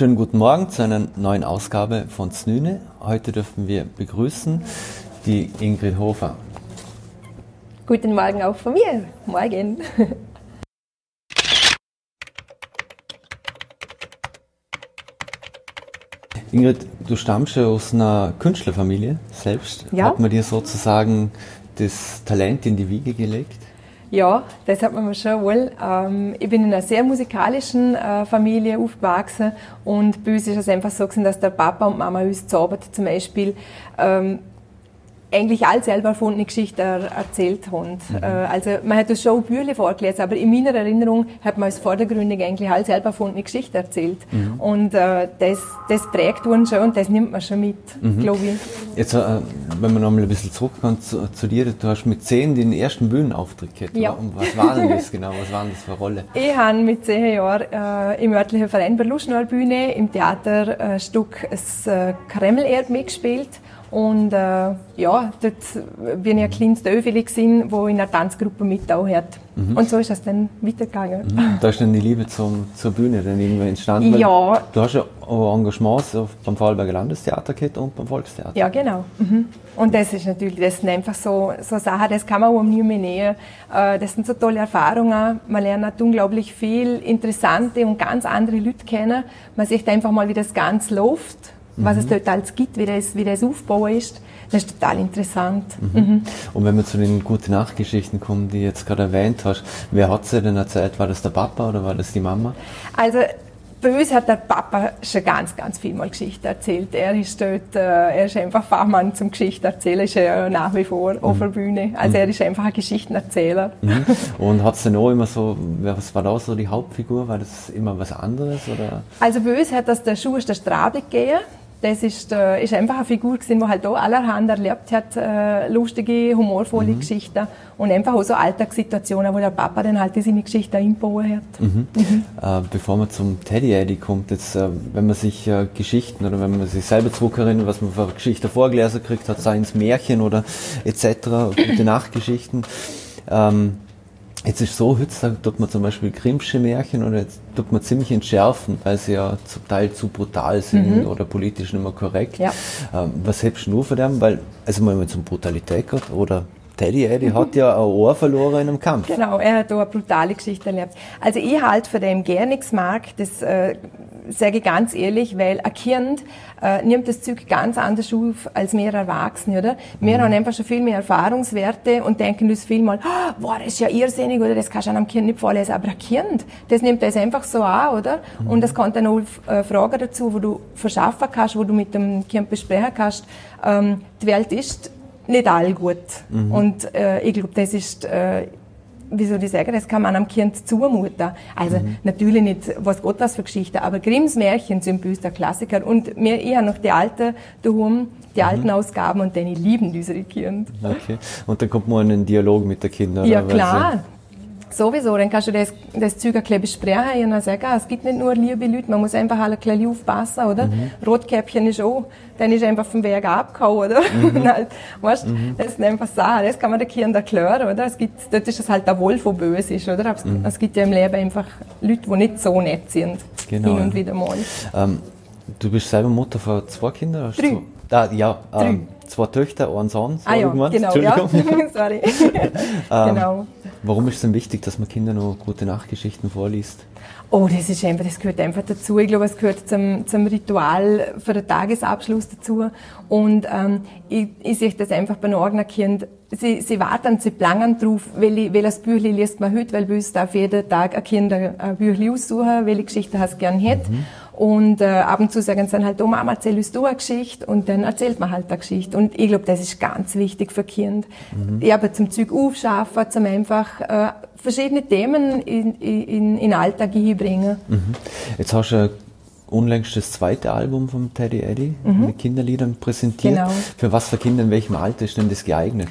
Schönen guten Morgen zu einer neuen Ausgabe von Znüne. Heute dürfen wir begrüßen die Ingrid Hofer. Guten Morgen auch von mir. Morgen. Ingrid, du stammst ja aus einer Künstlerfamilie selbst. Ja. Hat man dir sozusagen das Talent in die Wiege gelegt? Ja, das hat man mir schon wohl. Ähm, ich bin in einer sehr musikalischen äh, Familie aufgewachsen und bei uns ist es einfach so gewesen, dass der Papa und Mama uns zaubert zum Beispiel ähm, eigentlich all selber erfundene Geschichten erzählt haben. Mhm. Äh, also man hat das schon Bücher vorgelesen, aber in meiner Erinnerung hat man als vordergründig eigentlich all selber erfundene Geschichten erzählt. Mhm. Und äh, das, das prägt uns schon und das nimmt man schon mit, mhm. glaube ich. Jetzt, äh, wenn man noch mal ein bisschen zurückkommt zu, zu, dir, du hast mit zehn den ersten Bühnenauftritt gehabt. Ja. Und was war denn das genau? Was war denn das für eine Rolle? Ich habe mit zehn Jahren äh, im örtlichen Verein bei Luschnor-Bühne im Theaterstück äh, das äh, Kreml-Erb mitgespielt und äh, ja, dort bin ich ein kleines Döfeli gewesen, wo in einer Tanzgruppe hat. Mhm. Und so ist das dann weitergegangen. Mhm. Da ist dann die Liebe zum, zur Bühne dann irgendwann entstanden. Ja. Du hast ja auch Engagements beim Vorarlberger Landestheater gehabt und beim Volkstheater. Ja, genau. Mhm. Und das ist natürlich, das sind einfach so, so Sachen, das kann man um nie mehr näher. Äh, das sind so tolle Erfahrungen. Man lernt unglaublich viel interessante und ganz andere Leute kennen. Man sieht einfach mal, wie das Ganze läuft was es mhm. dort alles gibt, wie das, wie das aufgebaut ist. Das ist total interessant. Mhm. Mhm. Und wenn wir zu den guten Nachgeschichten kommen, die du jetzt gerade erwähnt hast, wer hat sie denn erzählt? War das der Papa oder war das die Mama? Also bei uns hat der Papa schon ganz, ganz viel mal Geschichten erzählt. Er ist dort, äh, er ist einfach Fachmann zum Geschichten erzählen, ist ja nach wie vor mhm. auf der Bühne. Also mhm. er ist einfach ein Geschichtenerzähler. Mhm. Und hat es denn auch immer so, was war da so die Hauptfigur? War das immer was anderes? Oder? Also bei uns hat das der Schuh der Strabe gegeben das ist, äh, ist einfach eine Figur gewesen, die halt auch allerhand erlebt hat, äh, lustige, humorvolle mhm. Geschichten und einfach auch so Alltagssituationen, wo der Papa dann halt seine Geschichten einbauen hat. Mhm. Mhm. Äh, bevor man zum Teddy Eddie kommt, jetzt, äh, wenn man sich äh, Geschichten oder wenn man sich selber zurückerinnert, was man für Geschichten vorgelesen kriegt hat, seien es Märchen oder etc., gute Nachtgeschichten, ähm, Jetzt ist so, heutzutage tut man zum Beispiel Grimmsche Märchen oder jetzt tut man ziemlich entschärfen, weil sie ja zum Teil zu brutal sind mhm. oder politisch nicht mehr korrekt. Ja. Ähm, was hältst du nur von dem? Weil, also wenn man zum Brutalität geht oder Teddy Eddie hat ja ein Ohr verloren in einem Kampf. Genau, er hat auch eine brutale Geschichte erlebt. Also ich halte von dem gar nichts mag, das äh, sage ich ganz ehrlich, weil ein Kind äh, nimmt das Zeug ganz anders auf als wir Erwachsene, oder? Wir mhm. haben einfach schon viel mehr Erfahrungswerte und denken uns viel mal, oh, boah, das ist ja irrsinnig, oder? Das kannst du einem Kind nicht vorlesen. Aber ein Kind, das nimmt das einfach so an, oder? Mhm. Und es kommt dann auch äh, Fragen dazu, wo du verschaffen kannst, wo du mit dem Kind besprechen kannst. Ähm, die Welt ist nicht all gut. Mhm. Und äh, ich glaube, das ist, äh, wie soll ich sagen, das kann man einem Kind zumuten. Also mhm. natürlich nicht, was Gott was für Geschichten, aber Grimms Märchen sind der Klassiker. Und mir, ich habe noch die alten daheim, die mhm. alten Ausgaben und die lieben unsere Kinder. Okay. Und dann kommt man in einen Dialog mit den Kindern. Ja, klar. Sowieso, dann kannst du das, das Zeug ein bisschen besprechen und dann sagen, ah, es gibt nicht nur liebe Leute, man muss einfach alle ein bisschen aufpassen, oder? Mhm. Rotkäppchen ist auch, dann ist einfach vom Weg abgehauen, oder? Mhm. halt, weißt, mhm. Das sind einfach Sachen, das kann man den Kindern erklären, oder? Es gibt, dort ist es halt der Wolf, der böse ist, oder? Aber mhm. es gibt ja im Leben einfach Leute, die nicht so nett sind. Genau. Hin und wieder mal. Ähm, du bist selber Mutter von zwei Kindern? Drei. Ah, ja, ähm, zwei Töchter, ein Sohn. So ah ja, genau, ja. Sorry. ähm, genau. Warum ist es denn wichtig, dass man Kindern noch gute Nachtgeschichten vorliest? Oh, das ist einfach, das gehört einfach dazu. Ich glaube, es gehört zum, zum Ritual für den Tagesabschluss dazu. Und ähm, ich, ich sehe das einfach bei einem eigenen Kind. Sie, sie warten, sie planen drauf, welche, welches Büchlein liest man heute, weil bei uns darf jeden Tag ein Kind ein Büchlein aussuchen, welche Geschichte es gern hätte. Mhm. Und äh, ab und zu sagen sie dann halt, oh Mama, erzähl uns du eine Geschichte. Und dann erzählt man halt eine Geschichte. Und ich glaube, das ist ganz wichtig für Kind. Mhm. Ja, aber zum Zeug aufschaffen, zum einfach äh, verschiedene Themen in, in, in den Alltag hinbringen. Mhm. Jetzt hast du unlängst das zweite Album von Teddy Eddy mhm. mit Kinderliedern präsentiert. Genau. Für was für Kinder in welchem Alter ist denn das geeignet?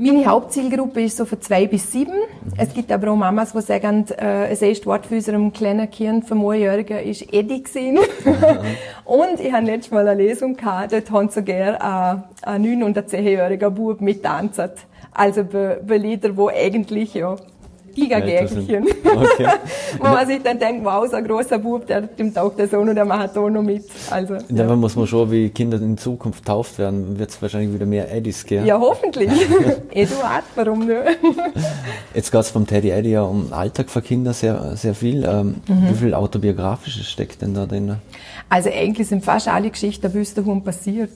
Meine Hauptzielgruppe ist so von zwei bis sieben. Es gibt aber auch Mamas, die sagen, äh, das erste Wort für unserem kleinen Kind, vom Einjährigen, ist Eddie gewesen. Und ich habe letztes Mal eine Lesung gehabt, dort haben sogar ein, ein neun- und ein zehnjähriger Bub mittanzt. Also bei, bei Liedern, die eigentlich, ja, Giga-Gägelchen. Okay. Wo man sich dann denkt, wow, so ein großer Bub, der dem taugt der Sohn und der macht auch noch mit. Also, ja, ja. muss man schon, wie Kinder in Zukunft tauft werden, wird es wahrscheinlich wieder mehr Eddies gell? Ja, hoffentlich. Eduard, warum nicht? Jetzt geht es vom Teddy Eddie ja um Alltag für Kinder sehr, sehr viel. Ähm, mhm. Wie viel Autobiografisches steckt denn da drin? Also eigentlich sind fast alle Geschichten, wie es daheim passiert.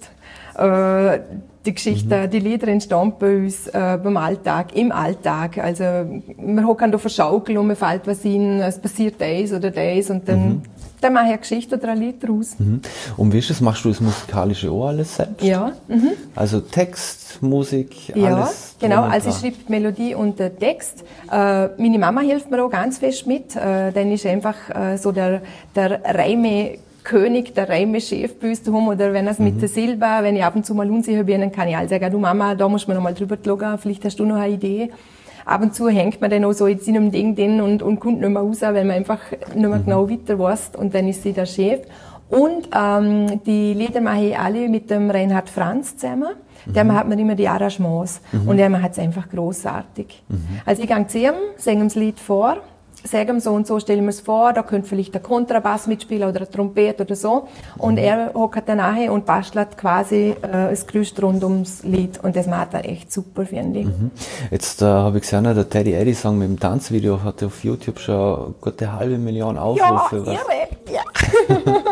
Äh, die Geschichte, mhm. die Lieder entstehen bei uns äh, beim Alltag, im Alltag. Also wir hocken da verschaukeln und mir fällt was in, es passiert das oder das und dann, mhm. dann mache ich eine Geschichte oder ein Lied daraus. Mhm. Und wie ist es, machst du das musikalische auch alles selbst? Ja. Mhm. Also Text, Musik, ja, alles? Ja, genau, also ich schreibe die Melodie und den Text. Äh, meine Mama hilft mir auch ganz fest mit, äh, denn ist einfach äh, so der, der Reime König, der Reime-Chef bei uns daheim, oder wenn es mhm. mit der Silber, wenn ich ab und zu mal unsicher bin, dann kann ich all sagen, du Mama, da muss man noch mal drüber schauen, vielleicht hast du noch eine Idee. Ab und zu hängt man dann auch so in seinem Ding drin und, und kommt nicht mehr raus, weil man einfach nicht mehr mhm. genau weiter weiß und dann ist sie der Chef. Und ähm, die Lieder mache ich alle mit dem Reinhard Franz zusammen. Mhm. Der hat mir immer die Arrangements mhm. und er macht es einfach großartig. Mhm. Also ich gehe zu ihm, singe ihm das Lied vor sagen so und so, stellen wir es vor, da könnte vielleicht der Kontrabass mitspielen oder eine Trompete oder so. Und mhm. er hockt dann nachher und bastelt quasi äh, das Gerüst rund ums Lied. Und das macht er echt super, finde ich. Mhm. Jetzt äh, habe ich gesehen, der Teddy Eddy Song mit dem Tanzvideo hat auf YouTube schon eine halbe Million Aufrufe. Ja, irre,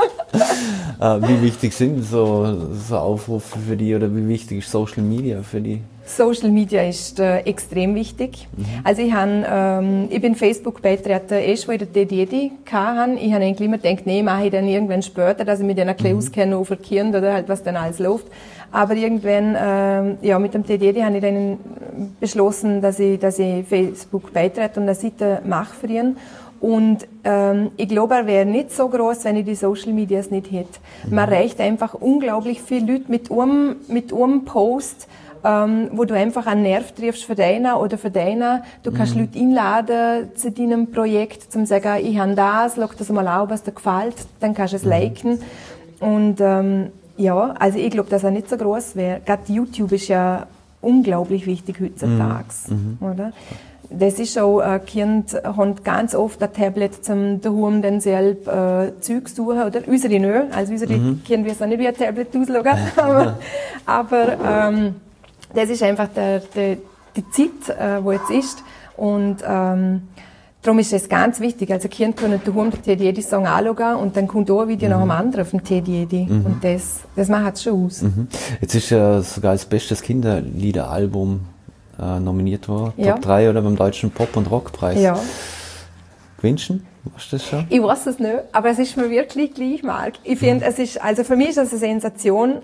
ja. äh, wie wichtig sind so, so Aufrufe für die oder wie wichtig ist Social Media für die? Social Media ist äh, extrem wichtig. Mhm. Also ich, han, ähm, ich bin Facebook beitreten, erst wo ich den Dedi hatte. Ich habe eigentlich immer gedacht, nee, mache ich dann irgendwann später, dass ich mich dann ein bisschen mhm. auskenne Kind oder halt was dann alles läuft. Aber irgendwann, ähm, ja, mit dem TDD habe ich dann beschlossen, dass ich, dass ich Facebook beitrete und eine Seite mache für ihn. Und ähm, ich glaube, er wäre nicht so groß, wenn ich die Social Medias nicht hätte. Mhm. Man erreicht einfach unglaublich viele Leute mit einem, mit einem Post ähm, wo du einfach einen Nerv triffst für deiner oder für deiner. Du kannst mhm. Leute einladen zu deinem Projekt, zum sagen, ich habe das, schau das mal an, was dir gefällt, dann kannst du es mhm. liken. Und ähm, ja, also ich glaube, dass er nicht so groß wäre. Gerade YouTube ist ja unglaublich wichtig heutzutage, mhm. mhm. oder? Das ist auch, äh, Kinder haben ganz oft ein Tablet zum daheim dann selber äh, Zeug suchen, oder? Unsere nicht, also unsere mhm. Kinder wissen nicht, wie ein Tablet ausschaut, aber, aber ähm, das ist einfach der, der, die Zeit, äh, wo jetzt ist. Und ähm, darum ist es ganz wichtig. Also Kinder können daheim Teddy Eddy Song anschauen und dann kommt auch ein Video mhm. nach dem anderen auf dem Teddy Eddy. Mhm. Und das, das macht es schon aus. Mhm. Jetzt ist ja sogar als bestes Kinderliederalbum äh, nominiert worden. Ja. Top 3 oder beim Deutschen Pop- und Rockpreis. Ja. Gewünschen? Weißt du das schon? Ich weiß es nicht, aber es ist mir wirklich gleich, Marc. Ich finde, mhm. es ist, also für mich ist das eine Sensation,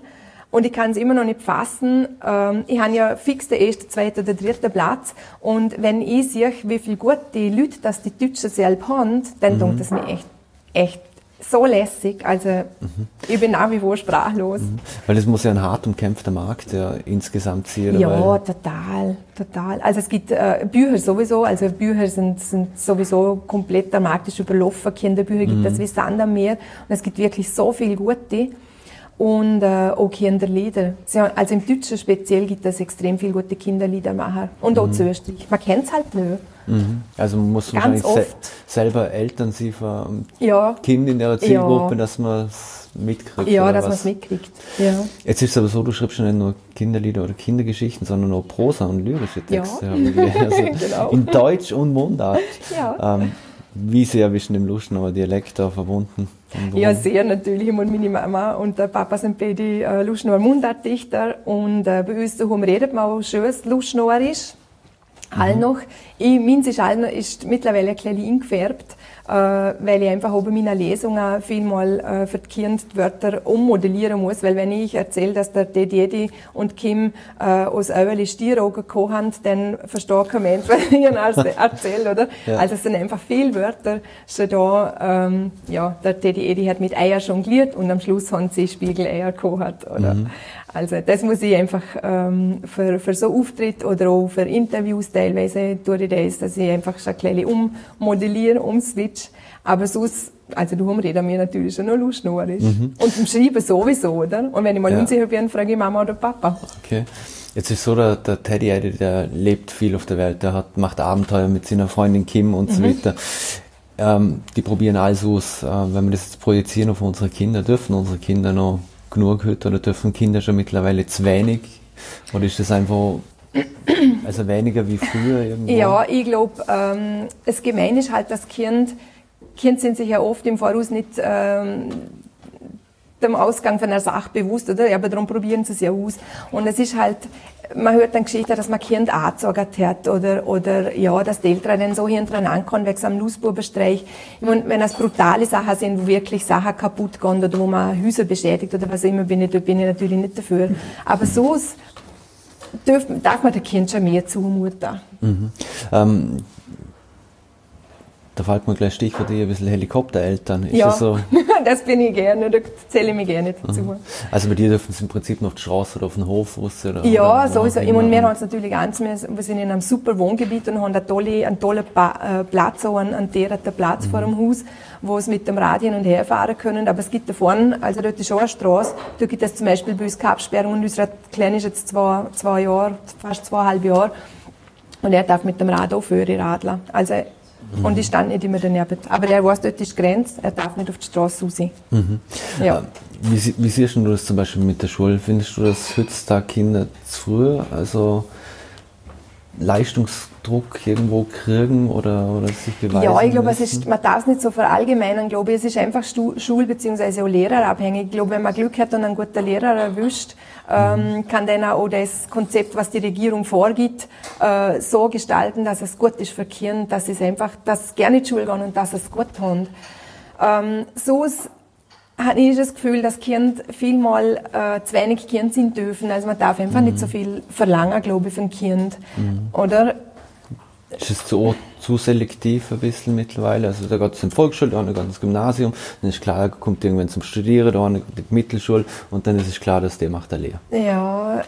und ich kann es immer noch nicht fassen. Ähm, ich habe ja fix den ersten, zweiten oder dritten Platz. Und wenn ich sehe, wie viel gut die Leute, dass die Deutschen selber haben, dann mhm. tut das mir echt, echt so lässig. Also mhm. ich bin nach wie vor sprachlos. Mhm. Weil es muss ja ein hart umkämpfter Markt ja, insgesamt sein. Ja, total, total. Also es gibt äh, Bücher sowieso, also Bücher sind, sind sowieso komplett, der Markt ist überlaufen. Kinderbücher gibt es wie Sand am Meer. Und es gibt wirklich so viel gute und äh, auch Kinderlieder. Also im Deutschen speziell gibt es extrem viele gute Kinderliedermacher. Und auch mhm. zu Österreich. Man kennt es halt nicht. Mhm. Also man muss Ganz wahrscheinlich se selber Eltern sein von ja. Kind in der Zielgruppe, ja. dass man es mitkriegt. Ja, dass man es mitkriegt. Ja. Jetzt ist es aber so, du schreibst nicht nur Kinderlieder oder Kindergeschichten, sondern auch Prosa und lyrische Texte. Ja. Also genau. In Deutsch und Mundart. Ja. Ähm, wie sehr bist du dem Luschnauer Dialekt da verbunden? Ja, sehr natürlich. Und meine Mama und der Papa sind beide äh, Luschnauer Mundartdichter. Und äh, bei uns daheim redet man auch schön Luschnauerisch. Mhm. All noch. Ich, meins ist, all noch, ist mittlerweile ein bisschen eingefärbt weil ich einfach oben meiner Lesungen vielmal äh, für die Wörter ummodellieren muss, weil wenn ich erzähle, dass der Dedi und Kim äh, aus Överli Stieraugen gekommen haben, dann versteht kein Mensch, was ich ihnen erzähle, oder? Ja. Also es sind einfach viele Wörter schon da, ähm, ja, der Dedi hat mit Eier jongliert und am Schluss haben sie Spiegeleier gekocht, oder? Mhm. Also das muss ich einfach ähm, für, für so Auftritt oder auch für Interviews teilweise tue ich das, dass ich einfach schon ein bisschen ummodelliere, umswitch. Aber sonst, also du reden mir natürlich schon noch lustig. Mhm. Und im Schreiben sowieso, oder? Und wenn ich mal ja. unsicher bin, frage ich Mama oder Papa. Okay. Jetzt ist so, der, der Teddy der lebt viel auf der Welt, der hat, macht Abenteuer mit seiner Freundin Kim und so mhm. weiter. Ähm, die probieren alles aus. Äh, wenn wir das jetzt projizieren auf unsere Kinder, dürfen unsere Kinder noch genug heute oder dürfen Kinder schon mittlerweile zu wenig? Oder ist das einfach also weniger wie früher irgendwo? Ja, ich glaube, ähm, das Gemeine ist halt, dass Kind, Kinder sind sich ja oft im Voraus nicht ähm, dem Ausgang von einer Sache bewusst, oder? Aber darum probieren sie es ja aus. Und es ist halt, man hört dann Geschichten, dass man Kind angezogen hat, oder, oder, ja, dass die Eltern dann so hintereinander ankommen, wegen so einem Nussbubenstreich. Ich meine, wenn es brutale Sachen sind, wo wirklich Sachen kaputt gehen, oder wo man Häuser beschädigt, oder was immer, bin ich, da bin ich natürlich nicht dafür. Aber so darf man dem Kind schon mehr zumuten. Mhm. Ähm, da fällt mir gleich Stichwort ein bisschen Helikoptereltern. Ist ja, das, so? das bin ich gerne, da zähle ich mich gerne dazu. Mhm. Also bei dir dürfen sie im Prinzip noch auf die Straße oder auf den Hof raus? Oder, ja, oder sowieso. Ich meine, wir haben es natürlich ganz, wir sind in einem super Wohngebiet und haben einen tollen, einen tollen äh, Platz, auch einen, einen derartigen Platz mhm. vor dem Haus, wo sie mit dem Rad hin und her fahren können. Aber es gibt da vorne, also dort ist auch eine Straße, da gibt es zum Beispiel bei uns keine Absperrung und unser Kleine ist jetzt zwei, zwei Jahre, fast zweieinhalb Jahre und er darf mit dem Rad auch führen, radeln. Also Mhm. Und ich stand nicht immer daneben. Aber er weiß, dort ist die Grenze, er darf nicht auf die Straße raus. Mhm. Ja. Äh, wie, wie, siehst du das zum Beispiel mit der Schule? Findest du, dass heutzutage Kinder zu früh, also Leistungsdruck irgendwo kriegen oder, oder sich beweisen Ja, ich glaube, es ist, man darf es nicht so verallgemeinern, glaube ich. Es ist einfach Schul- bzw. auch Lehrerabhängig. Ich glaube, wenn man Glück hat und einen guten Lehrer erwischt, ähm, kann dann auch das Konzept, was die Regierung vorgibt, äh, so gestalten, dass es gut ist für Kinder, dass es einfach, dass sie gerne in die Schule gehen und dass es gut haben. Ähm, so habe ich das Gefühl, dass Kinder vielmal äh, zu wenig Kinder sind dürfen. Also man darf einfach mhm. nicht so viel verlangen, glaube ich, von Kind. Mhm. Oder? Ist es zu, zu selektiv ein bisschen mittlerweile? Also da geht es in die Volksschule, da geht ins Gymnasium, dann ist klar, kommt irgendwann zum Studieren, da kommt die Mittelschule und dann ist es klar, dass der macht eine Lehre. Ja,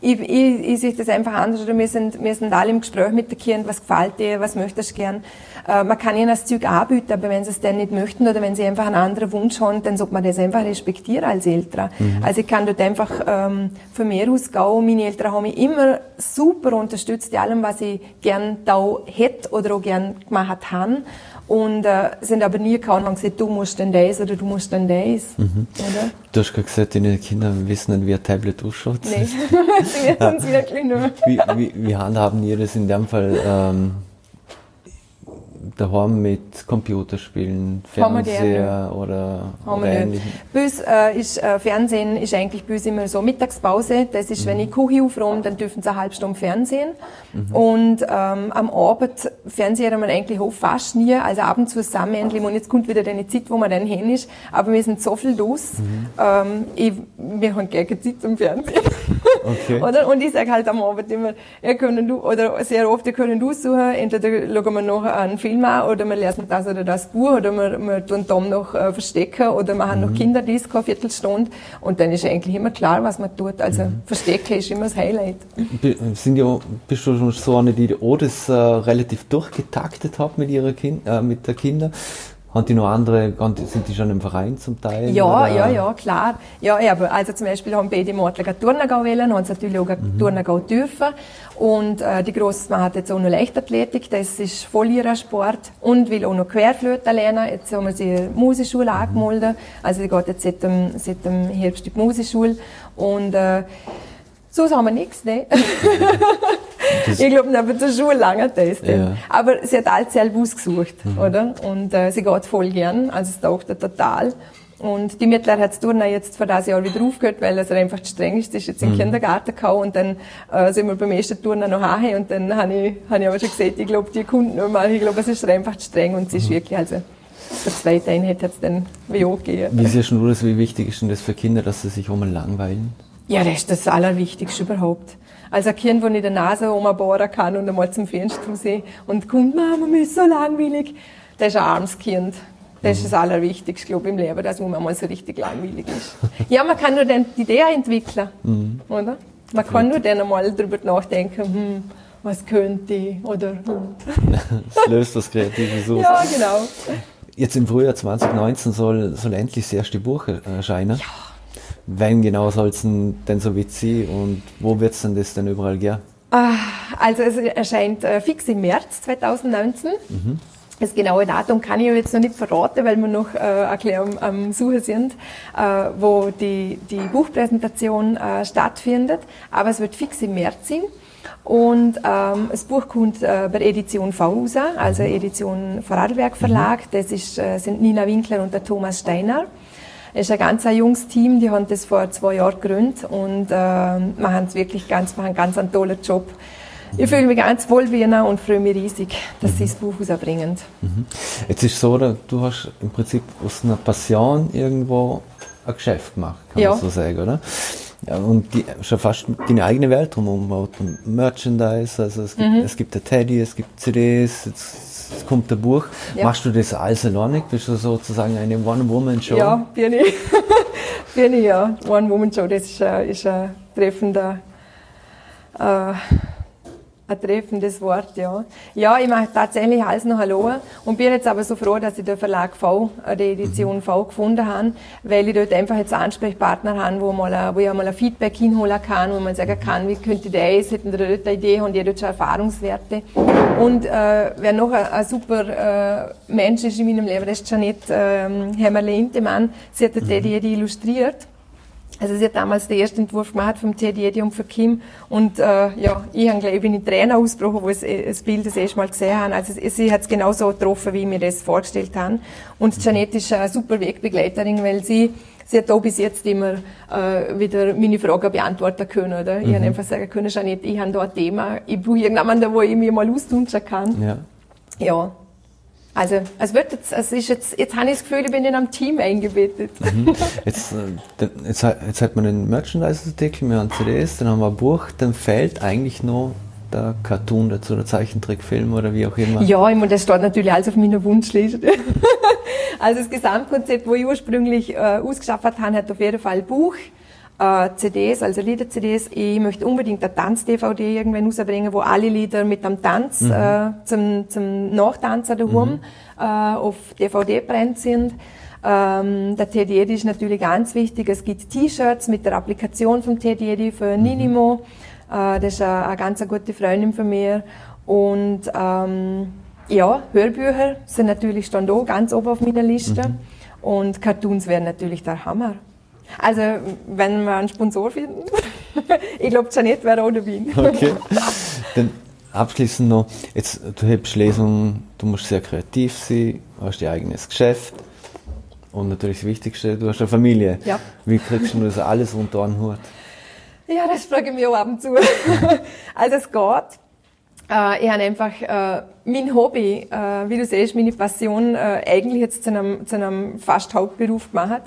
ich, ich, ich sehe das einfach anders. wir sind, wir sind alle im Gespräch mit den Kindern, was gefällt dir, was möchtest du gern. Äh, man kann ihnen das Zeug anbieten, aber wenn sie es dann nicht möchten oder wenn sie einfach einen anderen Wunsch haben, dann sollte man das einfach respektieren als Eltern. Mhm. Also ich kann dort einfach ähm, von mir aus gehen. Meine Eltern haben mich immer super unterstützt in allem, was ich gern da hätte oder auch gern gemacht habe und äh, sind aber nie gekommen und haben gesagt, du musst denn das oder du musst denn das. Mhm. Du hast gerade gesagt, deine Kinder wissen nicht, wie ein Tablet ausschaut. Nein, sie wissen es wirklich nicht. Wie, wie, wie handhaben ihr das in dem Fall? Ähm, daheim mit Computerspielen, Fernseher oder, oder ähnlichem? Bei uns äh, ist äh, Fernsehen ist eigentlich bei uns immer so Mittagspause. Das ist, mhm. wenn ich Küche aufräume, dann dürfen sie eine halbe Stunde Fernsehen. Mhm. Und ähm, am Abend Fernseher wir eigentlich auch fast nie. Also ab und zu zusammen und jetzt kommt wieder eine Zeit, wo man dann hin ist. Aber wir sind so viel los. Mhm. Ähm, ich, wir haben gerne Zeit zum Fernsehen. Okay. oder? Und ich sage halt am Abend immer, ihr können du, oder sehr oft, ihr können du suchen, entweder schauen wir noch einen Film an, oder wir lesen das oder das Buch, oder wir, wir tun Tom noch äh, verstecken, oder wir haben mhm. noch Kinderdisco, eine Viertelstunde, und dann ist eigentlich immer klar, was man tut. Also mhm. Verstecken ist immer das Highlight. Sind ja, bist du schon so eine, die auch das äh, relativ durchgetaktet hat mit ihrer kind, äh, mit der Kinder? Haben die noch andere, sind die schon im Verein zum Teil? Ja, oder? ja, ja, klar. Ja, aber also zum Beispiel haben beide Mortler Turnagau wählen, haben sie natürlich auch mhm. Turnagau dürfen. Und äh, die Grosse hat jetzt auch noch Leichtathletik, das ist voll ihrer Sport. Und will auch noch Querflöte lernen. Jetzt haben wir sie in die Musikschule mhm. angemeldet. Also sie geht jetzt seit dem, seit dem Herbst in die Musikschule. Und äh, so haben wir nichts, ne? ich glaube, neben der Schule lange das. Ja. Aber sie hat alles selber ausgesucht, mhm. oder? Und äh, sie geht voll gern, also es taugt ihr total. Und die Mittler hat das Turnen jetzt für das Jahr wieder aufgehört, weil es einfach zu streng ist. Sie ist jetzt in den mhm. Kindergarten gekommen und dann äh, sind wir beim ersten Turnen noch heim und dann habe ich, hab ich aber schon gesagt, ich glaube, die nicht mal. Ich glaube, es ist einfach zu streng und sie ist mhm. wirklich, also der zweite Einheit hat es dann wie auch gegeben. Wie siehst du das, wie wichtig ist denn das für Kinder, dass sie sich auch mal langweilen? Ja, das ist das Allerwichtigste überhaupt. Also ein Kind, das in der Nase rumbohren kann und einmal zum Fenster sehen und kommt, Mama, mir ist so langweilig, das ist ein armes Kind. Das ist das Allerwichtigste, glaube ich, im Leben, dass man mal so richtig langweilig ist. Ja, man kann nur dann die Idee entwickeln, mhm. oder? Man kann nur dann einmal darüber nachdenken, hm, was könnte ich, oder hm. Das löst das Kreative so. Ja, genau. Jetzt im Frühjahr 2019 soll, soll endlich das erste Buch erscheinen. Ja wann genau soll es denn so witzig und wo wird es denn das denn überall gehen? Ah, also es erscheint äh, fix im März 2019. Mhm. Das genaue Datum kann ich jetzt noch nicht verraten, weil wir noch äh, ein am, Suchen sind, äh, wo die, die Buchpräsentation äh, stattfindet. Aber es wird fix im März sein. Und ähm, das Buch kommt äh, bei Edition V also mhm. Edition Vorarlberg Verlag. Mhm. Das ist, äh, sind Nina Winkler und der Thomas Steiner. Es ist ein ganz ein junges Team, die haben das vor zwei Jahren gegründet und äh, machen es wirklich ganz, machen ganz einen tollen Job. Ich fühle mich ganz wohl wie Wiener und freue mich riesig, dass mhm. sie das Buch rausbringen. Mhm. Jetzt ist es so, du hast im Prinzip aus einer Passion irgendwo ein Geschäft gemacht, kann ja. man so sagen, oder? Ja, und die, schon fast deine eigene Welt drumherum, Merchandise, also es gibt, mhm. es gibt ein Teddy, es gibt CDs, jetzt, jetzt kommt ein Buch. Ja. Machst du das alles alleine? Bist du sozusagen eine One-Woman-Show? Ja, bin ich. bin ich, ja. One-Woman-Show, das ist, ist ein treffender äh, ein treffendes Wort, ja. Ja, ich mache tatsächlich alles noch Hallo und bin jetzt aber so froh, dass ich den Verlag V, äh, die Edition mhm. V gefunden habe, weil ich dort einfach jetzt Ansprechpartner habe, wo, mal, wo ich mal ein Feedback hinholen kann, wo man sagen kann, wie könnte das, hätten die dort eine Idee, haben die dort schon Erfahrungswerte. Und äh, wer noch ein, ein super äh, Mensch ist in meinem Leben, das ist Janette ähm, Hämmerle-Intemann. Sie hat die mhm. illustriert also sie hat damals den ersten Entwurf gemacht vom Teddy und für Kim und äh, ja, ich habe gleich bin in Tränen ausgebrochen, wo ich das Bild das erste Mal gesehen habe. Also sie hat es genauso getroffen, wie ich mir das vorgestellt habe. Und Janette ist eine super Wegbegleiterin, weil sie sie hat da bis jetzt immer äh, wieder meine Fragen beantworten können. Oder? Mhm. Ich habe einfach sagen können, Janette, ich habe da ein Thema, ich brauche irgendjemanden, wo ich mich mal austauschen kann. Ja. ja. Also, es wird jetzt, es ist jetzt, jetzt habe ich das Gefühl, ich bin in einem Team eingebettet. Mhm. Jetzt, äh, jetzt, jetzt hat man einen Merchandise-Artikel, wir haben CDs, dann haben wir ein Buch, dann fehlt eigentlich noch der Cartoon dazu, der Zeichentrickfilm oder wie auch immer. Ja, ich meine, das steht natürlich alles auf meiner Wunschliste. also das Gesamtkonzept, wo ich ursprünglich äh, ausgeschafft habe, hat auf jeden Fall ein Buch, äh, CDs, also Lieder-CDs. Ich möchte unbedingt eine Tanz-DVD irgendwann rausbringen, wo alle Lieder mit einem Tanz mhm. äh, zum, zum Nachtanzen daheim mhm. äh, auf DVD brennt sind. Ähm, der TDD ist natürlich ganz wichtig. Es gibt T-Shirts mit der Applikation vom TDD für mhm. Ninimo. Äh, das ist eine, eine ganz gute Freundin von mir. Und ähm, ja, Hörbücher sind natürlich schon da ganz oben auf meiner Liste. Mhm. Und Cartoons wären natürlich der Hammer. Also, wenn wir einen Sponsor finden, ich glaube, Janet wäre auch dabei. Okay. Dann abschließend noch, jetzt, du hast Lesungen, du musst sehr kreativ sein, hast dein eigenes Geschäft und natürlich das Wichtigste, du hast eine Familie. Ja. Wie kriegst du das alles unter einen Hut? Ja, das frage ich mich auch ab und zu. also es geht. Äh, ich habe einfach äh, mein Hobby, äh, wie du siehst, meine Passion eigentlich jetzt zu einem, zu einem fast Hauptberuf gemacht.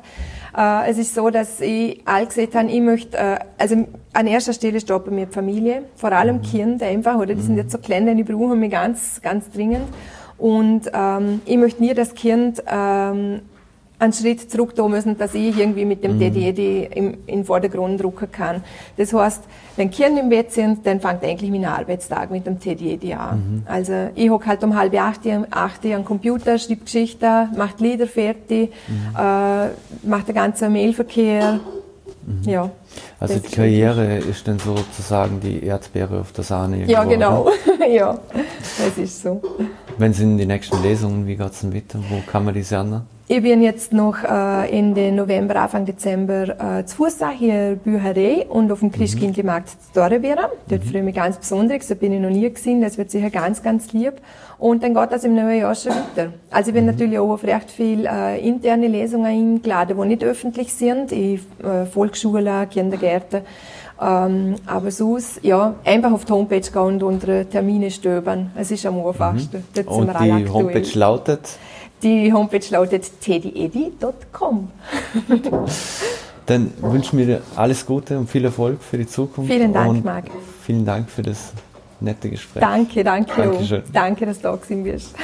Äh, es ist so, dass ich all gesehen habe, ich möchte, äh, also an erster Stelle bei mir die Familie, vor allem mhm. Kinder einfach, oder? Die sind jetzt so klein, die brauchen mich ganz, ganz dringend. Und ähm, ich möchte nie das Kind ähm, einen Schritt zurück tun müssen, dass ich irgendwie mit dem mhm. DDD im, in den Vordergrund rücken kann. Das heißt, wenn Kinder im Bett sind, dann fängt eigentlich mein Arbeitstag mit dem TDD an. Mhm. Also ich hocke halt um halb acht, acht am Computer, schreibe Geschichten, mache Lieder fertig, mhm. äh, mache den ganzen Mailverkehr. Mhm. Ja. Also die Karriere ist dann sozusagen die Erdbeere auf der Sahne. Irgendwo, ja, genau. ja, das ist so. Wenn sind die nächsten Lesungen, wie geht es denn weiter? Wo kann man die sehen? Ich bin jetzt noch äh, Ende November, Anfang Dezember äh, zu Fuß hier Bücherei und auf dem Christkindlmarkt zu Dorrebeeren. Dort mhm. freue ich mich ganz besonders, da bin ich noch nie gesehen, das wird sicher ganz, ganz lieb. Und dann geht das im neuen Jahr schon weiter. Also ich bin mhm. natürlich auch auf recht viel äh, interne Lesungen eingeladen, die nicht öffentlich sind, in äh, Volksschulen, Kindergärten. Ähm, aber sonst, ja, einfach auf die Homepage gehen und unsere Termine stöbern. Es ist am einfachsten. Mhm. Und die Homepage lautet? Die Homepage lautet teddyedi.com. Dann wünschen wir dir alles Gute und viel Erfolg für die Zukunft. Vielen Dank, Marc. Vielen Dank für das nette Gespräch. Danke, danke. Dankeschön. Danke, dass du da gewesen bist.